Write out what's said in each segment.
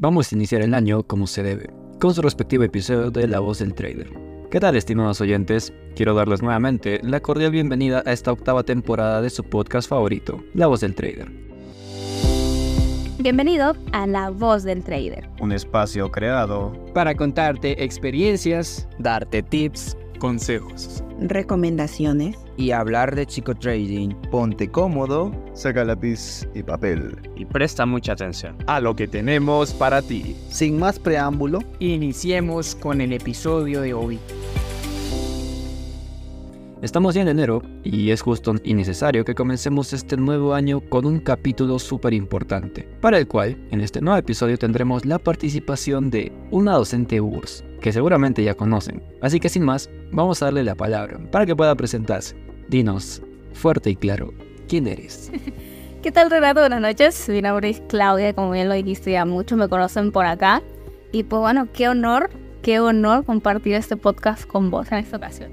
vamos a iniciar el año como se debe, con su respectivo episodio de La Voz del Trader. ¿Qué tal estimados oyentes? Quiero darles nuevamente la cordial bienvenida a esta octava temporada de su podcast favorito, La Voz del Trader. Bienvenido a La Voz del Trader. Un espacio creado para contarte experiencias, darte tips, consejos, recomendaciones y hablar de chico trading. Ponte cómodo, saca lápiz y papel y presta mucha atención a lo que tenemos para ti. Sin más preámbulo, iniciemos con el episodio de hoy. Estamos ya en enero y es justo y necesario que comencemos este nuevo año con un capítulo súper importante, para el cual en este nuevo episodio tendremos la participación de una docente URSS, que seguramente ya conocen. Así que sin más, vamos a darle la palabra para que pueda presentarse. Dinos, fuerte y claro, ¿quién eres? ¿Qué tal Renato? Buenas noches, mi nombre es Claudia, como bien lo dijiste ya muchos me conocen por acá. Y pues bueno, qué honor, qué honor compartir este podcast con vos en esta ocasión.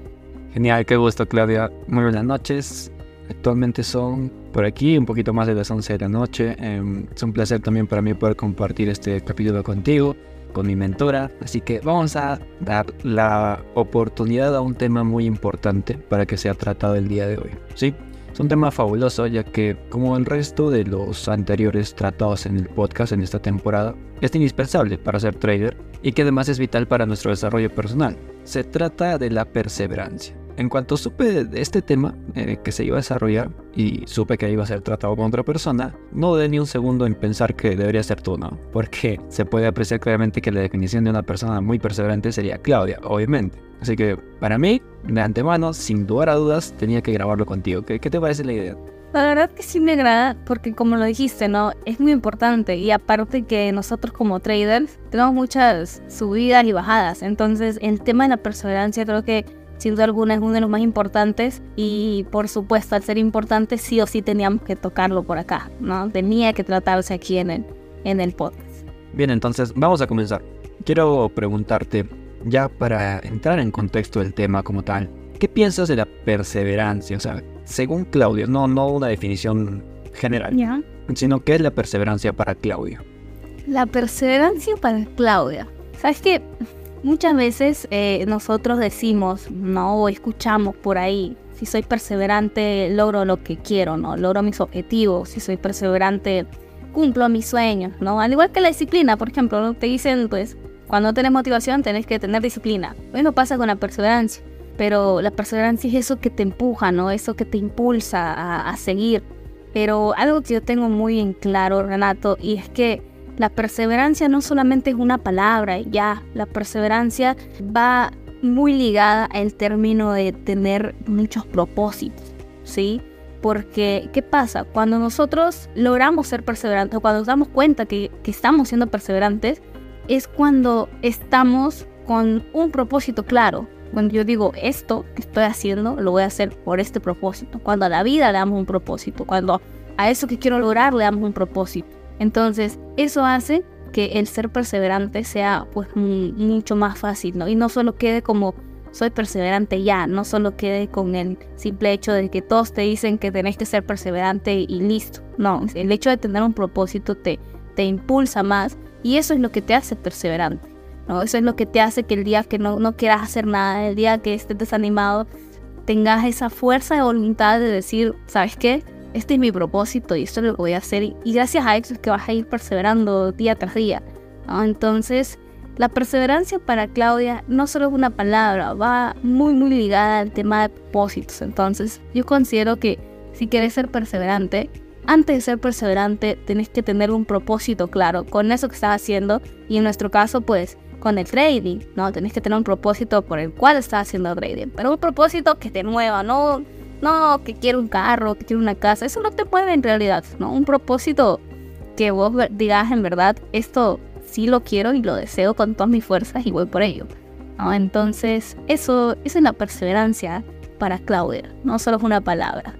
Genial, qué gusto Claudia. Muy buenas noches. Actualmente son por aquí un poquito más de las 11 de la noche. Em, es un placer también para mí poder compartir este capítulo contigo, con mi mentora. Así que vamos a dar la oportunidad a un tema muy importante para que sea tratado el día de hoy. ¿sí? Es un tema fabuloso ya que, como el resto de los anteriores tratados en el podcast en esta temporada, es indispensable para ser trader y que además es vital para nuestro desarrollo personal. Se trata de la perseverancia. En cuanto supe de este tema eh, que se iba a desarrollar y supe que iba a ser tratado con otra persona, no dudé ni un segundo en pensar que debería ser tú, ¿no? Porque se puede apreciar claramente que la definición de una persona muy perseverante sería Claudia, obviamente. Así que para mí, de antemano, sin dudar a dudas, tenía que grabarlo contigo. ¿Qué, qué te parece la idea? La verdad que sí me agrada porque como lo dijiste, ¿no? Es muy importante y aparte que nosotros como traders tenemos muchas subidas y bajadas. Entonces el tema de la perseverancia creo que sin duda alguna es uno de los más importantes y por supuesto al ser importante sí o sí teníamos que tocarlo por acá, ¿no? Tenía que tratarse aquí en el, en el podcast. Bien, entonces vamos a comenzar. Quiero preguntarte, ya para entrar en contexto del tema como tal, ¿qué piensas de la perseverancia? O sea, según Claudio, no, no una definición general, sino qué es la perseverancia para Claudio. La perseverancia para Claudia. ¿Sabes qué? Muchas veces eh, nosotros decimos, no, escuchamos por ahí, si soy perseverante logro lo que quiero, ¿no? Logro mis objetivos, si soy perseverante cumplo mis sueños, ¿no? Al igual que la disciplina, por ejemplo, te dicen, pues, cuando tenés motivación tenés que tener disciplina. Lo pasa con la perseverancia, pero la perseverancia es eso que te empuja, ¿no? Eso que te impulsa a, a seguir. Pero algo que yo tengo muy en claro, Renato, y es que la perseverancia no solamente es una palabra, ya, la perseverancia va muy ligada al término de tener muchos propósitos, ¿sí? Porque, ¿qué pasa? Cuando nosotros logramos ser perseverantes, cuando nos damos cuenta que, que estamos siendo perseverantes, es cuando estamos con un propósito claro. Cuando yo digo esto que estoy haciendo, lo voy a hacer por este propósito. Cuando a la vida le damos un propósito. Cuando a eso que quiero lograr le damos un propósito. Entonces, eso hace que el ser perseverante sea pues mucho más fácil, ¿no? Y no solo quede como soy perseverante ya, no solo quede con el simple hecho de que todos te dicen que tenés que ser perseverante y listo. No, el hecho de tener un propósito te, te impulsa más y eso es lo que te hace perseverante. ¿no? Eso es lo que te hace que el día que no, no quieras hacer nada, el día que estés desanimado, tengas esa fuerza de voluntad de decir, ¿sabes qué? Este es mi propósito y esto es lo que voy a hacer. Y gracias a eso es que vas a ir perseverando día tras día. Entonces, la perseverancia para Claudia no solo es una palabra, va muy, muy ligada al tema de propósitos. Entonces, yo considero que si quieres ser perseverante, antes de ser perseverante, tenés que tener un propósito claro con eso que estás haciendo. Y en nuestro caso, pues, con el trading, ¿no? Tenés que tener un propósito por el cual estás haciendo trading. Pero un propósito que te mueva, no no, que quiero un carro, que quiero una casa, eso no te mueve en realidad, ¿no? Un propósito que vos digas en verdad, esto sí lo quiero y lo deseo con todas mis fuerzas y voy por ello. ¿no? Entonces, eso, es es la perseverancia para Claudia, no solo es una palabra.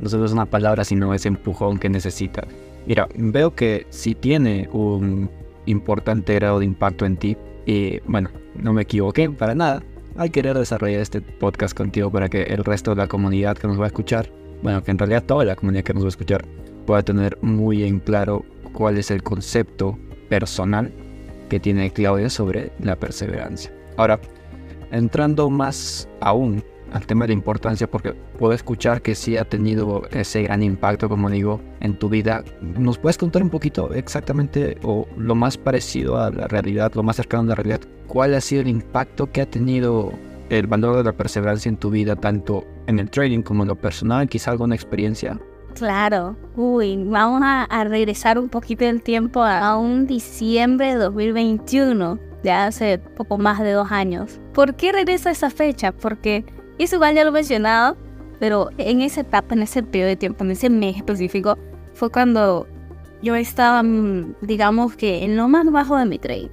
No solo es una palabra, sino ese empujón que necesita. Mira, veo que sí tiene un importante grado de impacto en ti. Y bueno, no me equivoqué para nada al querer desarrollar este podcast contigo para que el resto de la comunidad que nos va a escuchar, bueno, que en realidad toda la comunidad que nos va a escuchar, pueda tener muy en claro cuál es el concepto personal que tiene Claudia sobre la perseverancia. Ahora, entrando más aún al tema de la importancia, porque puedo escuchar que sí ha tenido ese gran impacto, como digo, en tu vida. ¿Nos puedes contar un poquito exactamente o lo más parecido a la realidad, lo más cercano a la realidad? ¿Cuál ha sido el impacto que ha tenido el valor de la perseverancia en tu vida, tanto en el trading como en lo personal? Quizá alguna experiencia. Claro, uy, vamos a, a regresar un poquito del tiempo a, a un diciembre de 2021, ya hace poco más de dos años. ¿Por qué regresa esa fecha? Porque eso igual ya lo he mencionado, pero en esa etapa, en ese periodo de tiempo, en ese mes específico, fue cuando yo estaba, mm, digamos que en lo más bajo de mi trade.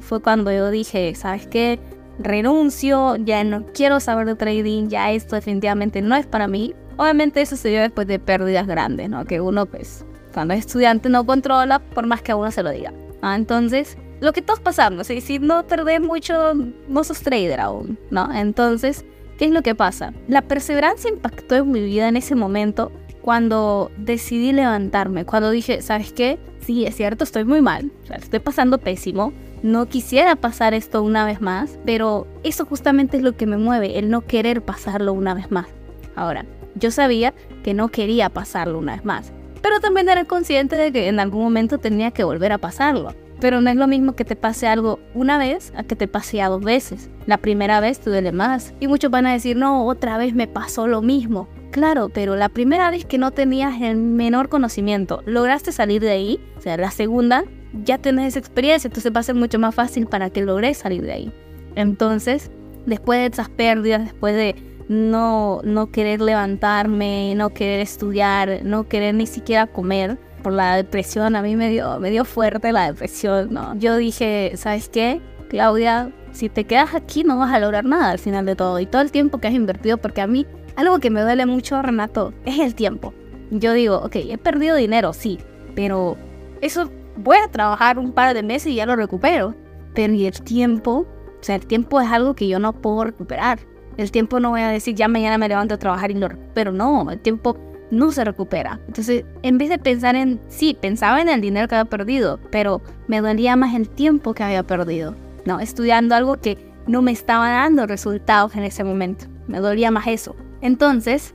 Fue cuando yo dije, ¿sabes qué? Renuncio, ya no quiero saber de trading, ya esto definitivamente no es para mí. Obviamente eso se dio después de pérdidas grandes, ¿no? Que uno, pues, cuando es estudiante no controla por más que a uno se lo diga. ¿no? Entonces, lo que todos pasamos, ¿sí? si no perdés mucho, no sos trader aún, ¿no? Entonces, ¿qué es lo que pasa? La perseverancia impactó en mi vida en ese momento cuando decidí levantarme, cuando dije, ¿sabes qué? Sí, es cierto, estoy muy mal, estoy pasando pésimo, no quisiera pasar esto una vez más, pero eso justamente es lo que me mueve, el no querer pasarlo una vez más. Ahora, yo sabía que no quería pasarlo una vez más, pero también era consciente de que en algún momento tenía que volver a pasarlo. Pero no es lo mismo que te pase algo una vez a que te pase a dos veces. La primera vez te duele más. Y muchos van a decir, no, otra vez me pasó lo mismo. Claro, pero la primera vez que no tenías el menor conocimiento, lograste salir de ahí. O sea, la segunda ya tienes esa experiencia, entonces va a ser mucho más fácil para que logres salir de ahí. Entonces, después de esas pérdidas, después de no, no querer levantarme, no querer estudiar, no querer ni siquiera comer, por la depresión, a mí me dio, me dio fuerte la depresión, ¿no? Yo dije, ¿sabes qué? Claudia, si te quedas aquí no vas a lograr nada al final de todo. Y todo el tiempo que has invertido, porque a mí algo que me duele mucho, Renato, es el tiempo. Yo digo, ok, he perdido dinero, sí, pero eso voy a trabajar un par de meses y ya lo recupero. Pero y el tiempo, o sea, el tiempo es algo que yo no puedo recuperar. El tiempo no voy a decir, ya mañana me levanto a trabajar y lo recupero. No, el tiempo no se recupera. Entonces, en vez de pensar en, sí, pensaba en el dinero que había perdido, pero me dolía más el tiempo que había perdido, ¿no? Estudiando algo que no me estaba dando resultados en ese momento. Me dolía más eso. Entonces,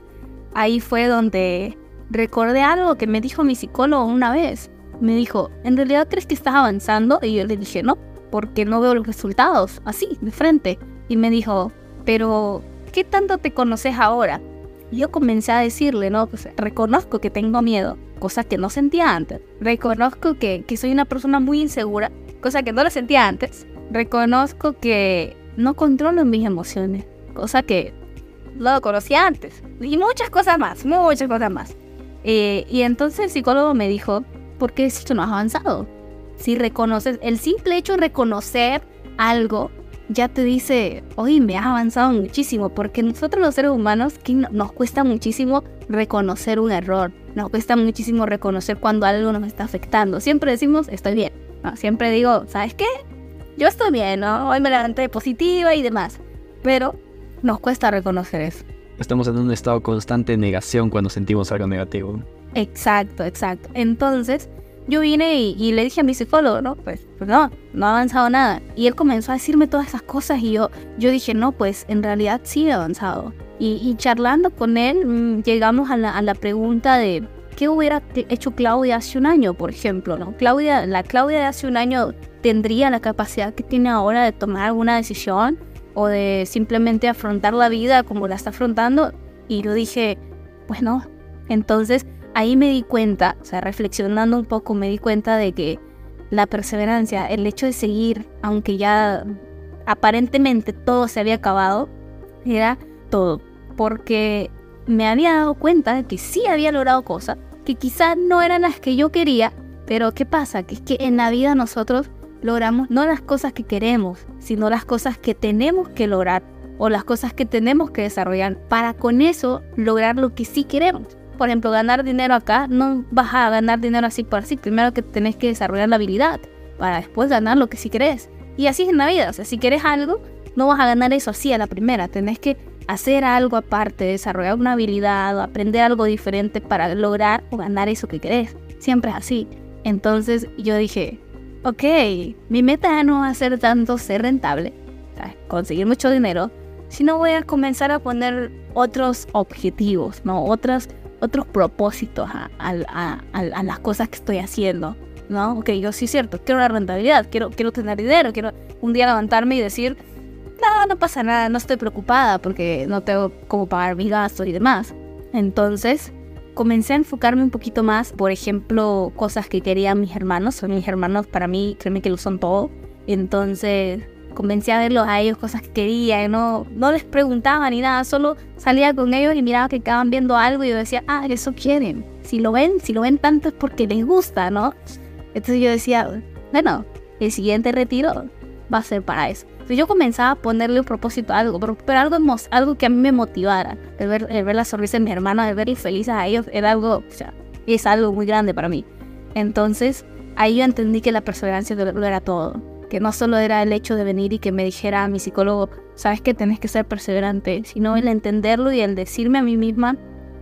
ahí fue donde recordé algo que me dijo mi psicólogo una vez. Me dijo, ¿en realidad crees que estás avanzando? Y yo le dije, no, porque no veo los resultados así, de frente. Y me dijo, pero, ¿qué tanto te conoces ahora? Yo comencé a decirle, ¿no? Pues reconozco que tengo miedo, cosa que no sentía antes. Reconozco que, que soy una persona muy insegura, cosa que no lo sentía antes. Reconozco que no controlo mis emociones, cosa que no conocía antes. Y muchas cosas más, muchas cosas más. Eh, y entonces el psicólogo me dijo, ¿por qué esto no has avanzado? Si reconoces, el simple hecho de reconocer algo ya te dice, oye, me has avanzado muchísimo, porque nosotros los seres humanos que nos cuesta muchísimo reconocer un error, nos cuesta muchísimo reconocer cuando algo nos está afectando. Siempre decimos, estoy bien. ¿no? Siempre digo, ¿sabes qué? Yo estoy bien, ¿no? Hoy me levanté positiva y demás. Pero nos cuesta reconocer eso. Estamos en un estado constante de negación cuando sentimos algo negativo. Exacto, exacto. Entonces, yo vine y, le dije a mi psicólogo, no, pues, pues, no, no ha avanzado nada. Y él comenzó a decirme todas esas cosas y yo, yo dije, no, pues en realidad sí he avanzado. Y, charlando con él, mmm, llegamos a la, a la, pregunta de qué hubiera hecho Claudia hace un año, por ejemplo, ¿no? Claudia, la Claudia de hace un año tendría la capacidad que tiene ahora de tomar alguna decisión o de simplemente afrontar la vida como la está afrontando. Y yo dije, pues no. Entonces, ahí me di cuenta, o sea, reflexionando un poco, me di cuenta de que la perseverancia, el hecho de seguir, aunque ya aparentemente todo se había acabado, era todo. Porque me había dado cuenta de que sí había logrado cosas, que quizás no eran las que yo quería, pero ¿qué pasa? Que es que en la vida nosotros logramos no las cosas que queremos, sino las cosas que tenemos que lograr o las cosas que tenemos que desarrollar para con eso lograr lo que sí queremos por ejemplo, ganar dinero acá, no vas a ganar dinero así por así. Primero que tenés que desarrollar la habilidad para después ganar lo que sí querés. Y así es en la vida. O sea, si querés algo, no vas a ganar eso así a la primera. Tenés que hacer algo aparte, desarrollar una habilidad o aprender algo diferente para lograr o ganar eso que querés. Siempre es así. Entonces yo dije, ok, mi meta no va a ser tanto ser rentable, conseguir mucho dinero, sino voy a comenzar a poner otros objetivos, ¿no? Otros, otros propósitos a, las cosas que estoy haciendo, ¿no? Ok, yo sí es cierto, quiero la rentabilidad, quiero, quiero tener dinero, quiero un día levantarme y decir, no, no pasa nada, no estoy preocupada porque no tengo cómo pagar mis gastos y demás. Entonces, comencé a enfocarme un poquito más, por ejemplo, cosas que querían mis hermanos. Son mis hermanos, para mí, créeme que lo son todo. Entonces, comencé a verlos a ellos, cosas que querían, no, no les preguntaba ni nada, solo salía con ellos y miraba que estaban viendo algo y yo decía, ah, eso quieren. Si lo ven, si lo ven tanto es porque les gusta, ¿no? Entonces yo decía, bueno, el siguiente retiro va a ser para eso. Entonces yo comenzaba a ponerle un propósito a algo, pero, pero algo, algo que a mí me motivara. El ver, el ver la sonrisa de mis hermanos, el verlos felices a ellos, era algo, o sea, es algo muy grande para mí. Entonces ahí yo entendí que la perseverancia lo era todo. Que no solo era el hecho de venir y que me dijera mi psicólogo, sabes que tenés que ser perseverante, sino el entenderlo y el decirme a mí misma,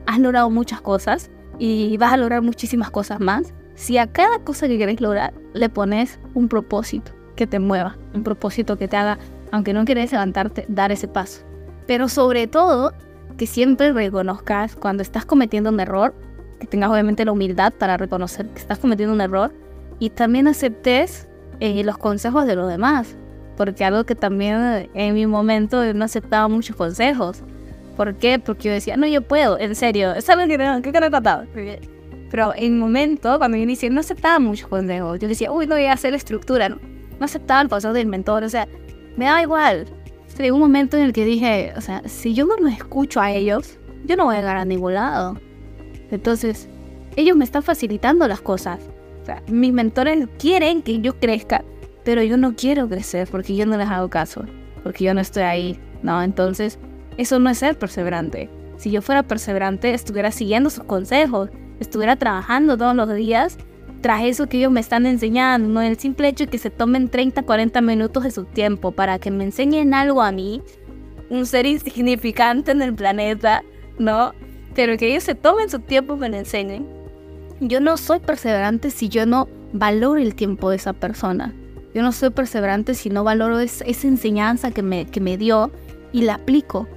has logrado muchas cosas y vas a lograr muchísimas cosas más. Si a cada cosa que querés lograr le pones un propósito que te mueva, un propósito que te haga, aunque no querés levantarte, dar ese paso. Pero sobre todo, que siempre reconozcas cuando estás cometiendo un error, que tengas obviamente la humildad para reconocer que estás cometiendo un error y también aceptes eh, los consejos de los demás. Porque algo que también eh, en mi momento no aceptaba muchos consejos. ¿Por qué? Porque yo decía, no, yo puedo, en serio, es algo que no, que he tratado. Pero en un momento, cuando yo inicié, no aceptaba muchos consejos. Yo decía, uy, no voy a hacer estructura, no, no aceptaba el consejo del mentor, o sea, me daba igual. Llegó un momento en el que dije, o sea, si yo no los escucho a ellos, yo no voy a llegar a ningún lado. Entonces, ellos me están facilitando las cosas. O sea, mis mentores quieren que yo crezca, pero yo no quiero crecer porque yo no les hago caso, porque yo no estoy ahí, ¿no? Entonces, eso no es ser perseverante. Si yo fuera perseverante, estuviera siguiendo sus consejos, estuviera trabajando todos los días tras eso que ellos me están enseñando, ¿no? El simple hecho de que se tomen 30, 40 minutos de su tiempo para que me enseñen algo a mí, un ser insignificante en el planeta, ¿no? Pero que ellos se tomen su tiempo y me lo enseñen. Yo no soy perseverante si yo no valoro el tiempo de esa persona. Yo no soy perseverante si no valoro es- esa enseñanza que me, que me dio y la aplico.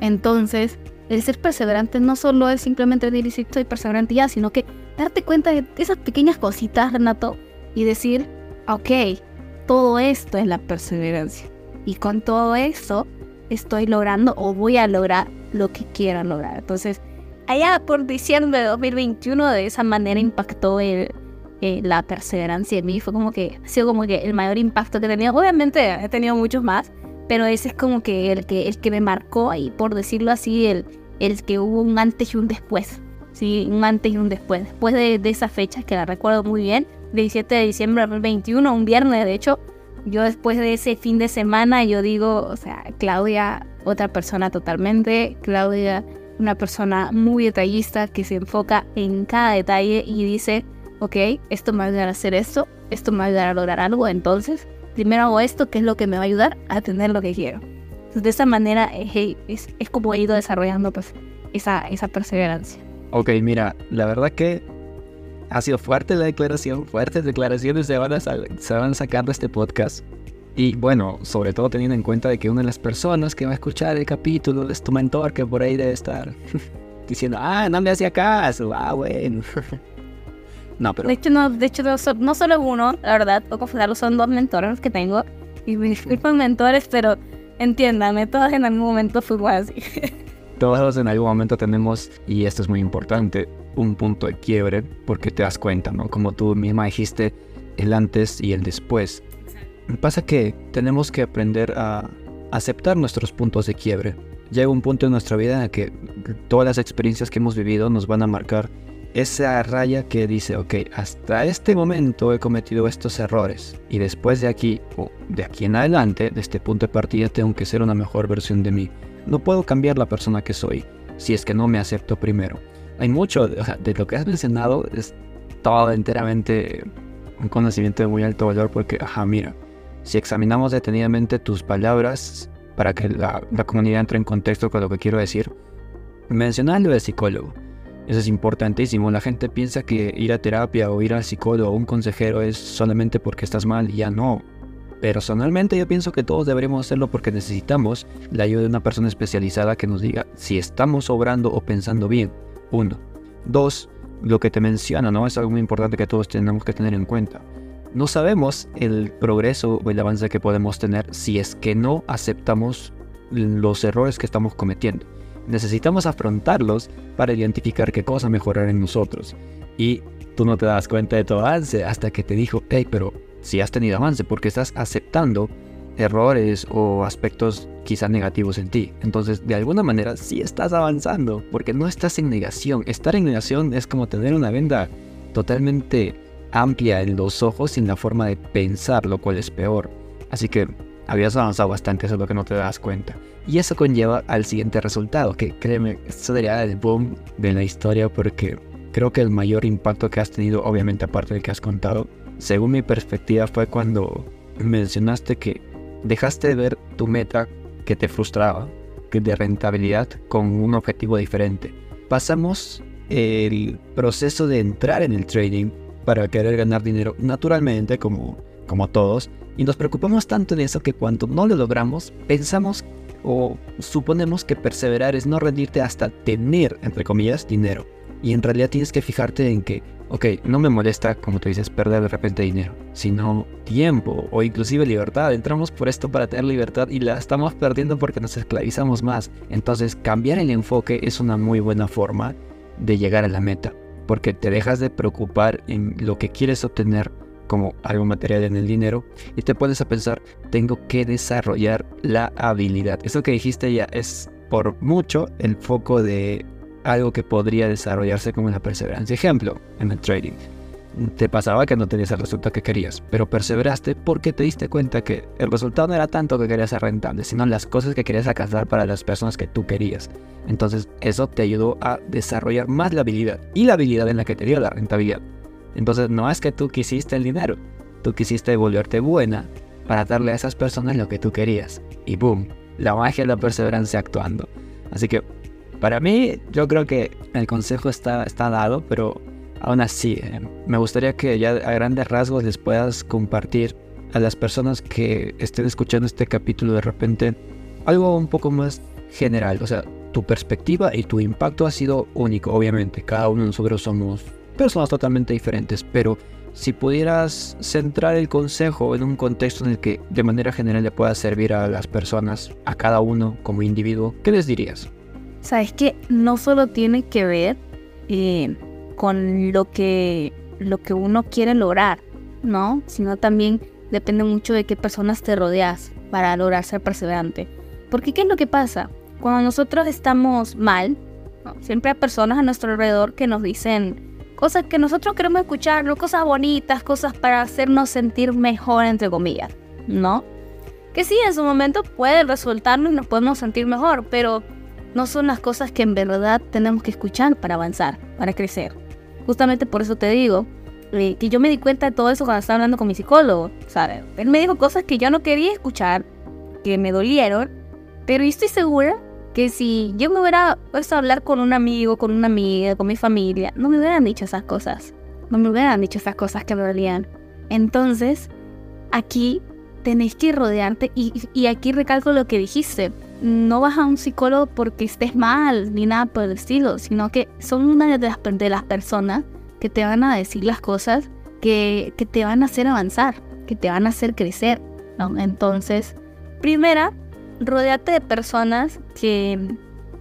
Entonces, el ser perseverante no solo es simplemente decir soy perseverante ya, sino que darte cuenta de esas pequeñas cositas, Renato, y decir, ok, todo esto es la perseverancia. Y con todo eso estoy logrando o voy a lograr lo que quiera lograr. Entonces, allá por diciembre de 2021, de esa manera impactó el, eh, la perseverancia en mí. Fue como que, ha sido como que el mayor impacto que he tenido. Obviamente he tenido muchos más, pero ese es como que el que, el que me marcó y por decirlo así, el, el que hubo un antes y un después. Sí, un antes y un después. Después de, de esa fecha, que la recuerdo muy bien, 17 de diciembre de 2021, un viernes de hecho, yo después de ese fin de semana, yo digo, o sea, Claudia, otra persona totalmente, Claudia, una persona muy detallista que se enfoca en cada detalle y dice, ok, esto me va a ayudar a hacer esto, esto me va a ayudar a lograr algo, entonces, primero hago esto, que es lo que me va a ayudar a tener lo que quiero. Entonces, de esa manera eh, es, es como he ido desarrollando pues esa, esa perseverancia. Ok, mira, la verdad que ha sido fuerte la declaración, fuertes declaraciones se van a, se van de este podcast. Y bueno, sobre todo teniendo en cuenta de que una de las personas que va a escuchar el capítulo es tu mentor que por ahí debe estar diciendo, ah, no me hacía caso, ah, bueno. no, pero De hecho, no, de hecho no, no solo uno, la verdad, puedo confesarlo, son dos mentores los que tengo. Y me disculpan mentores, pero entiéndame, todos en algún momento fuimos así. todos en algún momento tenemos, y esto es muy importante, un punto de quiebre porque te das cuenta, ¿no? Como tú misma dijiste, el antes y el después. Pasa que tenemos que aprender a aceptar nuestros puntos de quiebre. Llega un punto en nuestra vida en el que todas las experiencias que hemos vivido nos van a marcar esa raya que dice, ok, hasta este momento he cometido estos errores y después de aquí, o de aquí en adelante, de este punto de partida, tengo que ser una mejor versión de mí. No puedo cambiar la persona que soy si es que no me acepto primero. Hay mucho de lo que has mencionado, es todo enteramente un conocimiento de muy alto valor porque, ajá, mira, si examinamos detenidamente tus palabras para que la, comunidad entre en contexto con lo que quiero decir, mencionas lo de psicólogo. Eso es importantísimo. La gente piensa que ir a terapia o ir al psicólogo o un consejero es solamente porque estás mal y ya no. Personalmente yo pienso que todos deberíamos hacerlo porque necesitamos la ayuda de una persona especializada que nos diga si estamos obrando o pensando bien. Uno. Dos, lo que te menciona, ¿no? Es algo muy importante que todos tenemos que tener en cuenta. No sabemos el progreso o el avance que podemos tener si es que no aceptamos los errores que estamos cometiendo. Necesitamos afrontarlos para identificar qué cosa mejorar en nosotros. Y tú no te das cuenta de tu avance hasta que te dijo, hey, pero si has tenido avance porque estás aceptando errores o aspectos quizá negativos en ti. Entonces, de alguna manera sí estás avanzando porque no estás en negación. Estar en negación es como tener una venda totalmente amplia en los ojos sin la forma de pensar, lo cual es peor. Así que habías avanzado bastante, eso es lo que no te das cuenta. Y eso conlleva al siguiente resultado, que créeme, esto sería el boom de la historia porque creo que el mayor impacto que has tenido, obviamente aparte del que has contado, según mi perspectiva fue cuando mencionaste que dejaste de ver tu meta que te frustraba, que de rentabilidad, con un objetivo diferente. Pasamos el proceso de entrar en el trading para querer ganar dinero naturalmente, como, como todos, y nos preocupamos tanto en eso que cuando no lo logramos, pensamos o suponemos que perseverar es no rendirte hasta tener, entre comillas, dinero. Y en realidad tienes que fijarte en que, ok, no me molesta, como tú dices, perder de repente dinero, sino tiempo o inclusive libertad. Entramos por esto para tener libertad y la estamos perdiendo porque nos esclavizamos más. Entonces, cambiar el enfoque es una muy buena forma de llegar a la meta, porque te dejas de preocupar en lo que quieres obtener como algo material en el dinero y te pones a pensar, tengo que desarrollar la habilidad. Eso que dijiste ya es por mucho el foco de algo que podría desarrollarse como la perseverancia. Ejemplo, en el trading. Te pasaba que no tenías el resultado que querías, pero perseveraste porque te diste cuenta que el resultado no era tanto que querías ser rentable, sino las cosas que querías alcanzar para las personas que tú querías. Entonces eso te ayudó a desarrollar más la habilidad y la habilidad en la que te dio la rentabilidad. Entonces no es que tú quisiste el dinero, tú quisiste volverte buena para darle a esas personas lo que tú querías. Y boom, la magia de la perseverancia actuando. Así que para mí, yo creo que el consejo está, está dado, pero aún así, eh, me gustaría que ya a grandes rasgos les puedas compartir a las personas que estén escuchando este capítulo de repente algo un poco más general. O sea, tu perspectiva y tu impacto ha sido único, obviamente. Cada uno de nosotros somos personas totalmente diferentes, pero si pudieras centrar el consejo en un contexto en el que de manera general le pueda servir a las personas, a cada uno como individuo, ¿qué les dirías? Sabes que no solo tiene que ver eh, con lo que, lo que uno quiere lograr, ¿no? Sino también depende mucho de qué personas te rodeas para lograr ser perseverante. Porque ¿qué es lo que pasa? Cuando nosotros estamos mal, siempre hay personas a nuestro alrededor que nos dicen cosas que nosotros queremos escuchar, ¿no? cosas bonitas, cosas para hacernos sentir mejor, entre comillas, ¿no? Que sí, en su momento puede resultarnos y nos podemos sentir mejor, pero no son las cosas que en verdad tenemos que escuchar para avanzar, para crecer. Justamente por eso te digo eh, que yo me di cuenta de todo eso cuando estaba hablando con mi psicólogo, ¿sabes? Él me dijo cosas que yo no quería escuchar, que me dolieron, pero estoy segura que si yo me hubiera puesto a hablar con un amigo, con una amiga, con mi familia, no me hubieran dicho esas cosas. No me hubieran dicho esas cosas que me dolían. Entonces, aquí tenéis que rodearte y, y aquí recalco lo que dijiste no vas a un psicólogo porque estés mal ni nada por el estilo, sino que son una de las, de las personas que te van a decir las cosas que, que, te van a hacer avanzar, que te van a hacer crecer. Entonces, primera, rodeate de personas que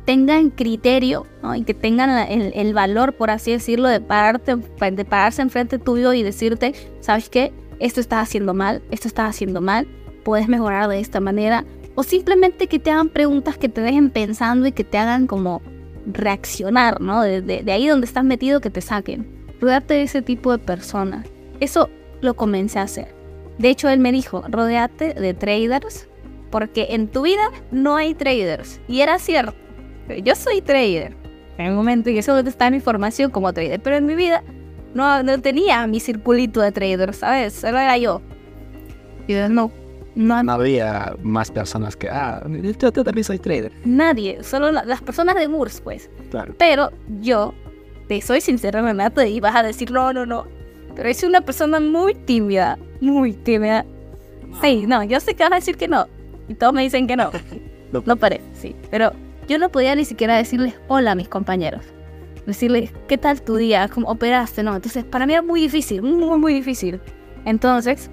tengan criterio y que tengan el, el, valor, por así decirlo, de, pararte, de pararse enfrente tuyo y decirte, ¿sabes qué? Esto estás haciendo mal, esto estás haciendo mal, puedes mejorar de esta manera, o simplemente que te hagan preguntas que te dejen pensando y que te hagan como reaccionar, ¿no? De, ahí donde estás metido que te saquen. Rodeate de ese tipo de personas. Eso lo comencé a hacer. De hecho, él me dijo, rodeate de traders, porque en tu vida no hay traders. Y era cierto. Yo soy trader. En un momento, y eso está mi formación como trader, pero en mi vida no, no tenía mi circulito de traders, ¿sabes? Solo era yo. Y yo no, no, había más personas que, ah, yo, también soy trader. Nadie, solo las personas de Murs, pues. Claro. Pero yo te soy sincera, Renato, y vas a decir, no, no, no. Pero es una persona muy tímida, muy tímida. Sí, no, yo sé que vas a decir que no. Y todos me dicen que no. No. No parece, sí. Pero yo no podía ni siquiera decirles hola a mis compañeros. Decirles, ¿qué tal tu día? ¿Cómo operaste? No, entonces para mí era muy difícil, muy, muy difícil. Entonces,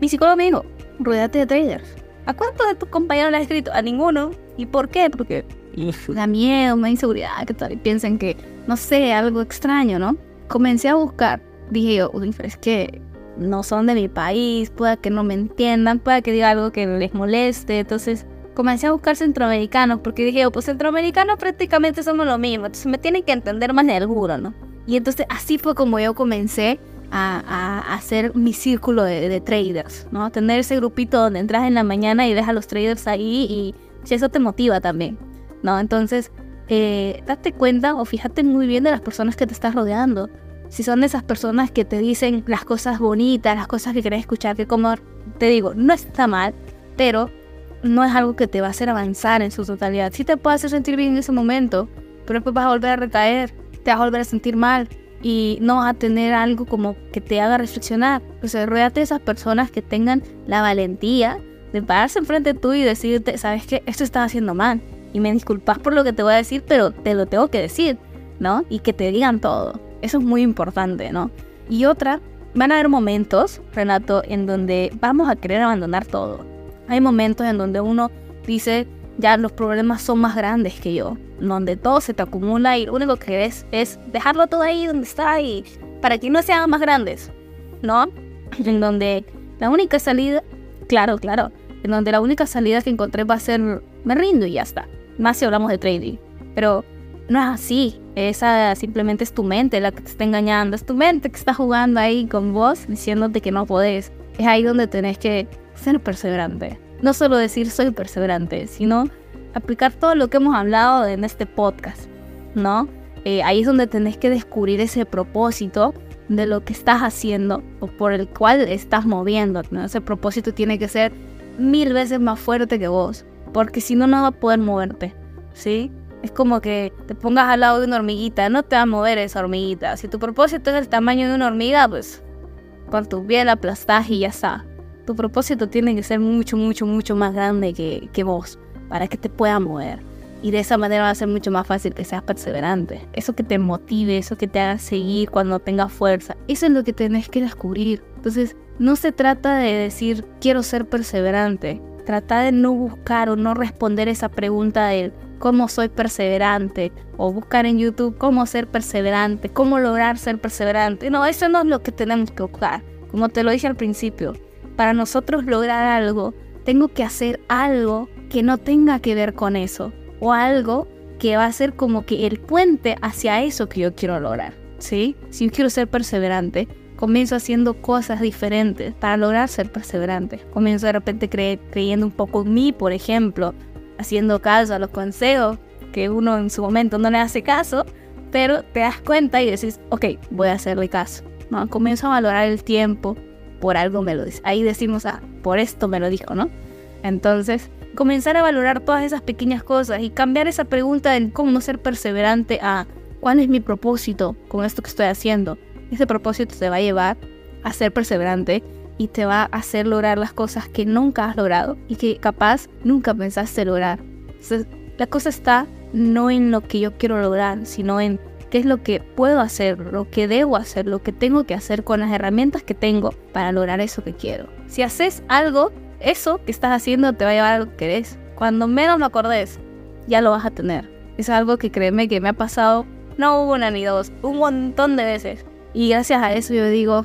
mi psicólogo me dijo, ruédate de traders. ¿A cuántos de tus compañeros le has escrito? A ninguno. ¿Y por qué? Porque da miedo, me da inseguridad, que tal, y piensen que, no sé, algo extraño, ¿no? Comencé a buscar. Dije yo, uy, pero es que no son de mi país, pueda que no me entiendan, pueda que diga algo que les moleste. Entonces comencé a buscar centroamericanos porque dije, yo, pues centroamericanos prácticamente somos lo mismo, entonces me tienen que entender más de alguno, ¿no? Y entonces así fue como yo comencé a, hacer mi círculo de, de traders, ¿no? Tener ese grupito donde entras en la mañana y ves a los traders ahí y si eso te motiva también, ¿no? Entonces, eh, date cuenta o fíjate muy bien de las personas que te estás rodeando. Si son esas personas que te dicen las cosas bonitas, las cosas que querés escuchar, que como te digo, no está mal, pero no es algo que te va a hacer avanzar en su totalidad. Sí te puede hacer sentir bien en ese momento, pero después vas a volver a recaer, te vas a volver a sentir mal y no vas a tener algo como que te haga reflexionar. O sea, ruédate de esas personas que tengan la valentía de pararse enfrente tú y decirte, ¿sabes qué? Esto estás haciendo mal. Y me disculpas por lo que te voy a decir, pero te lo tengo que decir, ¿no? Y que te digan todo. Eso es muy importante, ¿no? Y otra, van a haber momentos, Renato, en donde vamos a querer abandonar todo. Hay momentos en donde uno dice, ya los problemas son más grandes que yo, donde todo se te acumula y lo único que querés es dejarlo todo ahí donde está y para que no se hagan más grandes, ¿no? En donde la única salida, claro, claro, en donde la única salida que encontré va a ser me rindo y ya está. Más si hablamos de trading, pero no es así. Esa simplemente es tu mente la que te está engañando, es tu mente que está jugando ahí con vos diciéndote que no podés. Es ahí donde tenés que ser perseverante. No solo decir soy perseverante, sino aplicar todo lo que hemos hablado en este podcast, ¿no? Eh, ahí es donde tenés que descubrir ese propósito de lo que estás haciendo o por el cual estás moviendo. ¿no? Ese propósito tiene que ser mil veces más fuerte que vos, porque si no, no va a poder moverte, ¿sí? Es como que te pongas al lado de una hormiguita, no te va a mover esa hormiguita. Si tu propósito es el tamaño de una hormiga, pues con tu piel la aplastás y ya está. Tu propósito tiene que ser mucho, mucho, mucho más grande que, que vos para que te pueda mover. Y de esa manera va a ser mucho más fácil que seas perseverante. Eso que te motive, eso que te haga seguir cuando tengas fuerza. Eso es lo que tenés que descubrir. Entonces, no se trata de decir quiero ser perseverante. Trata de no buscar o no responder esa pregunta de cómo soy perseverante o buscar en YouTube cómo ser perseverante, cómo lograr ser perseverante. No, eso no es lo que tenemos que buscar. Como te lo dije al principio, para nosotros lograr algo, tengo que hacer algo que no tenga que ver con eso o algo que va a ser como que el puente hacia eso que yo quiero lograr, ¿sí? Si yo quiero ser perseverante, comienzo haciendo cosas diferentes para lograr ser perseverante. Comienzo de repente cre creyendo un poco en mí, por ejemplo, haciendo caso a los consejos que uno en su momento no le hace caso, pero te das cuenta y decís, ok, voy a hacerle caso. ¿no? Comienzo a valorar el tiempo, por algo me lo dice. Ahí decimos, ah, por esto me lo dijo, ¿no? Entonces, comenzar a valorar todas esas pequeñas cosas y cambiar esa pregunta de cómo ser perseverante a cuál es mi propósito con esto que estoy haciendo. Ese propósito te va a llevar a ser perseverante y te va a hacer lograr las cosas que nunca has logrado y que capaz nunca pensaste lograr. Entonces, la cosa está no en lo que yo quiero lograr, sino en qué es lo que puedo hacer, lo que debo hacer, lo que tengo que hacer con las herramientas que tengo para lograr eso que quiero. Si haces algo, eso que estás haciendo te va a llevar a lo que querés. Cuando menos lo acordes, ya lo vas a tener. Es algo que créeme que me ha pasado, no una ni dos, un montón de veces. Y gracias a eso yo digo,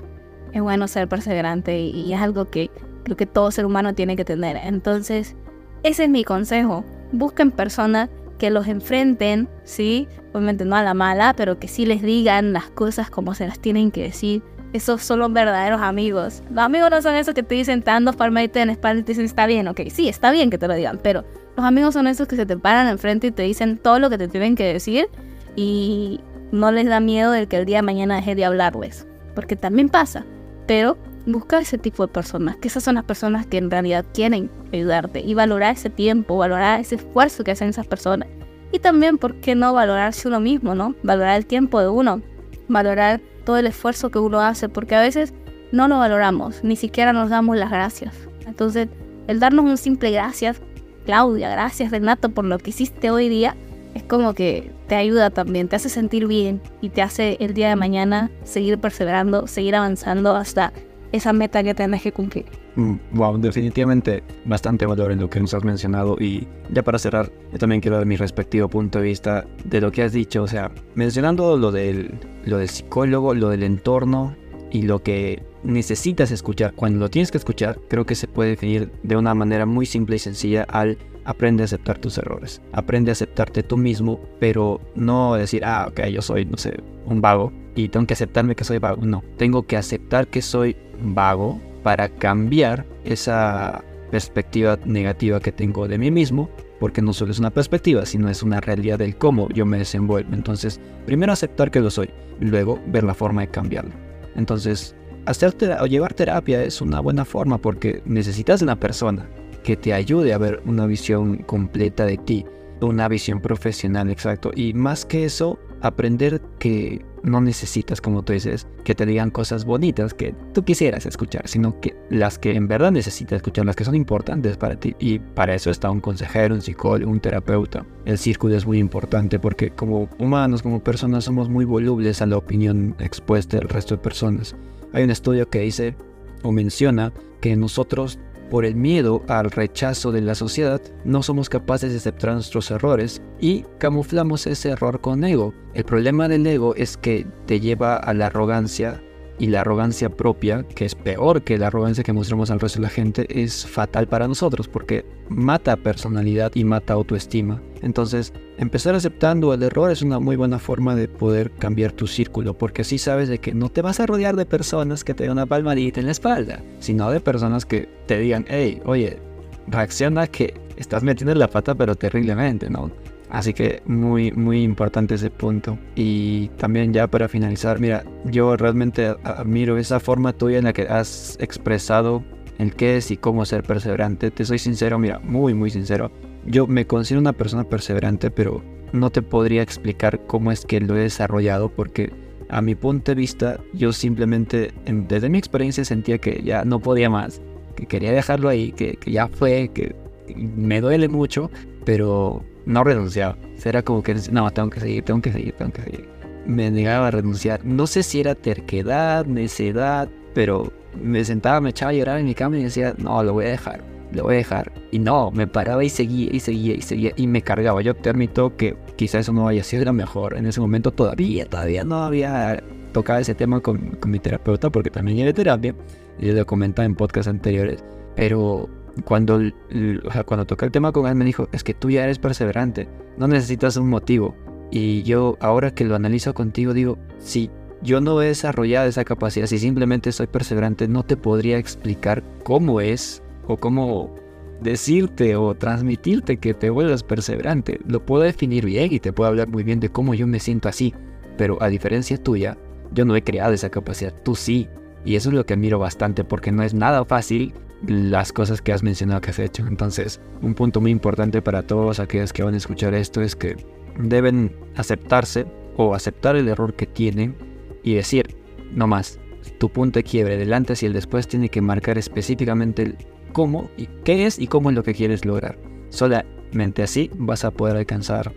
es bueno ser perseverante y, y es algo que creo que todo ser humano tiene que tener. Entonces, ese es mi consejo. Busquen personas que los enfrenten, ¿sí? Obviamente no a la mala, pero que sí les digan las cosas como se las tienen que decir. Esos son los verdaderos amigos. Los amigos no son esos que te dicen, te dan en la espalda y te dicen, está bien, ok, sí, está bien que te lo digan, pero los amigos son esos que se te paran enfrente y te dicen todo lo que te tienen que decir y no les da miedo de que el día de mañana deje de hablarles, porque también pasa, pero busca ese tipo de personas, que esas son las personas que en realidad quieren ayudarte y valorar ese tiempo, valorar ese esfuerzo que hacen esas personas. Y también, ¿por qué no valorarse uno mismo, no? Valorar el tiempo de uno. valorar todo el esfuerzo que uno hace, porque a veces no lo valoramos, ni siquiera nos damos las gracias. Entonces, el darnos un simple gracias, Claudia, gracias Renato por lo que hiciste hoy día, es como que te ayuda también, te hace sentir bien y te hace el día de mañana seguir perseverando, seguir avanzando hasta esa meta que tenés que cumplir. Mm, Wow, definitivamente bastante valor en lo que nos has mencionado y ya para cerrar, yo también quiero dar mi respectivo punto de vista de lo que has dicho, o sea, mencionando lo del, lo del psicólogo, lo del entorno y lo que necesitas escuchar. Cuando lo tienes que escuchar, creo que se puede definir de una manera muy simple y sencilla al aprende a aceptar tus errores. Aprende a aceptarte tú mismo, pero no decir, ah, ok, yo soy, no sé, un vago y tengo que aceptarme que soy vago. No, tengo que aceptar que soy vago para cambiar esa perspectiva negativa que tengo de mí mismo, porque no solo es una perspectiva, sino es una realidad del cómo yo me desenvuelvo. Entonces, primero aceptar que lo soy, luego ver la forma de cambiarlo. Entonces, hacer o llevar terapia es una buena forma porque necesitas una persona que te ayude a ver una visión completa de ti, una visión profesional, exacto. Y más que eso, aprender que no necesitas, como tú dices, que te digan cosas bonitas que tú quisieras escuchar, sino que las que en verdad necesitas escuchar, las que son importantes para ti. Y para eso está un consejero, un psicólogo, un terapeuta. El círculo es muy importante porque como humanos, como personas, somos muy volubles a la opinión expuesta del resto de personas. Hay un estudio que dice o menciona que nosotros por el miedo al rechazo de la sociedad, no somos capaces de aceptar nuestros errores y camuflamos ese error con ego. El problema del ego es que te lleva a la arrogancia y la arrogancia propia, que es peor que la arrogancia que mostramos al resto de la gente, es fatal para nosotros porque mata personalidad y mata autoestima. Entonces, empezar aceptando el error es una muy buena forma de poder cambiar tu círculo, porque así sabes de que no te vas a rodear de personas que te den una palmadita en la espalda, sino de personas que te digan, hey, oye, reacciona que estás metiendo la pata pero terriblemente, ¿no? Así que muy, muy importante ese punto. Y también ya para finalizar, mira, yo realmente admiro esa forma tuya en la que has expresado el qué es y cómo ser perseverante. Te soy sincero, mira, muy, muy sincero. Yo me considero una persona perseverante, pero no te podría explicar cómo es que lo he desarrollado porque a mi punto de vista yo simplemente, en- desde mi experiencia sentía que ya no podía más, que quería dejarlo ahí, que, que ya fue, que me duele mucho, pero no renunciaba. Era como que, no, tengo que seguir, tengo que seguir, tengo que seguir. Me negaba a renunciar. No sé si era terquedad, necedad, pero me sentaba, me echaba a llorar en mi cama y decía, no, lo voy a dejar, lo voy a dejar. Y no, me paraba y seguía y seguía y seguía y me cargaba. Yo te admito que quizá eso no haya sido lo mejor. En ese momento todavía, todavía no había tocado ese tema con, con mi terapeuta porque también llevé terapia. Y lo comentaba en podcasts anteriores. Pero cuando, o sea, cuando toqué el tema con él me dijo, es que tú ya eres perseverante, no necesitas un motivo. Y yo ahora que lo analizo contigo digo, si yo no he desarrollado esa capacidad, si simplemente soy perseverante, no te podría explicar cómo es o cómo decirte o transmitirte que te vuelvas perseverante. Lo puedo definir bien y te puedo hablar muy bien de cómo yo me siento así, pero a diferencia tuya, yo no he creado esa capacidad, tú sí. Y eso es lo que admiro bastante porque no es nada fácil las cosas que has mencionado que has hecho. Entonces, un punto muy importante para todos aquellos que van a escuchar esto es que deben aceptarse o aceptar el error que tienen y decir, no más, tu punto de quiebre del antes y el después tiene que marcar específicamente cómo y qué es y cómo es lo que quieres lograr. Solamente así vas a poder alcanzar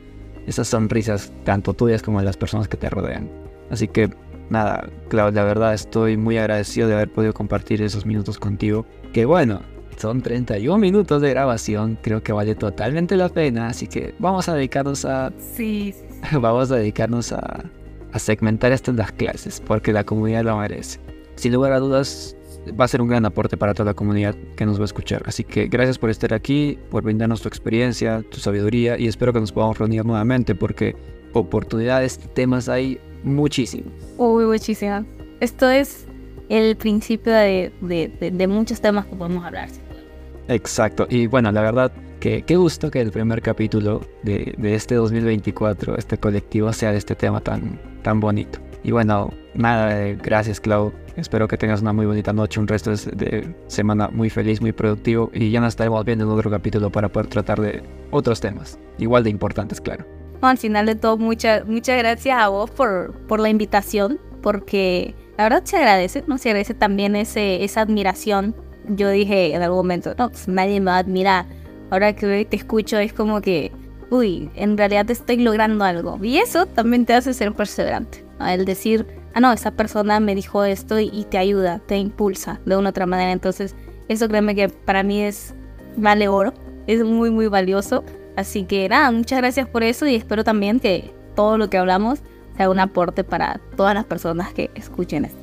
esas sonrisas tanto tuyas como de las personas que te rodean. Así que nada, Clau, la verdad estoy muy agradecido de haber podido compartir esos minutos contigo. Que bueno, son 31 minutos de grabación, creo que vale totalmente la pena, así que vamos a dedicarnos a Sí, vamos a dedicarnos a, a segmentar estas las clases, porque la comunidad lo merece. Sin lugar a dudas, va a ser un gran aporte para toda la comunidad que nos va a escuchar. Así que gracias por estar aquí, por brindarnos tu experiencia, tu sabiduría, y espero que nos podamos reunir nuevamente, porque oportunidades, temas hay muchísimos. Uy, muchísimas. Esto es el principio de, de- de- de muchos temas que podemos hablar. Exacto, y bueno, la verdad que qué gusto que el primer capítulo de, de este 2024, este colectivo, sea de este tema tan, tan bonito. Y bueno, nada, eh, gracias Clau. Espero que tengas una muy bonita noche, un resto de, semana muy feliz, muy productivo. Y ya nos estaremos viendo en otro capítulo para poder tratar de otros temas, igual de importantes, claro. No, al final de todo, muchas muchas gracias a vos por, por la invitación, porque la verdad se agradece, ¿no? Se agradece también ese, esa admiración. Yo dije en algún momento, no, pues nadie me va a admirar. Ahora que te escucho es como que, uy, en realidad estoy logrando algo. Y eso también te hace ser perseverante. El decir, ah, no, esa persona me dijo esto y, y te ayuda, te impulsa de una u otra manera. Entonces, eso créeme que para mí es vale oro, es muy, muy valioso. Así que nada, muchas gracias por eso y espero también que todo lo que hablamos sea un aporte para todas las personas que escuchen esto.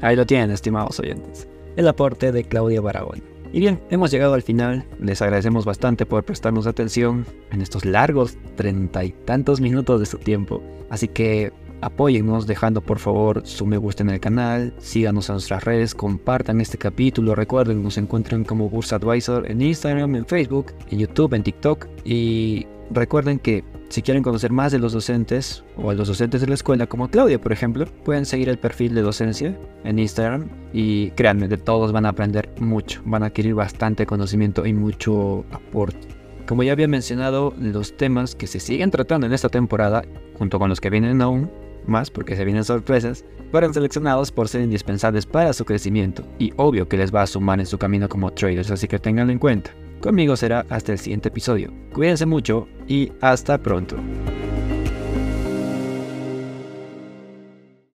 Ahí lo tienen, estimados oyentes. El aporte de Claudia Baragón. Y bien, hemos llegado al final. Les agradecemos bastante por prestarnos atención en estos largos treinta y tantos minutos de su tiempo. Así que Apóyennos dejando por favor su me gusta en el canal, síganos en nuestras redes, compartan este capítulo, recuerden, nos encuentran como Bursa Advisor en Instagram, en Facebook, en YouTube, en TikTok y recuerden que si quieren conocer más de los docentes o a los docentes de la escuela, como Claudia por ejemplo, pueden seguir el perfil de docencia en Instagram y créanme, de todos van a aprender mucho, van a adquirir bastante conocimiento y mucho aporte. Como ya había mencionado, los temas que se siguen tratando en esta temporada, junto con los que vienen aún, más porque se vienen sorpresas, fueron seleccionados por ser indispensables para su crecimiento y obvio que les va a sumar en su camino como traders, así que tenganlo en cuenta. Conmigo será hasta el siguiente episodio. Cuídense mucho y hasta pronto.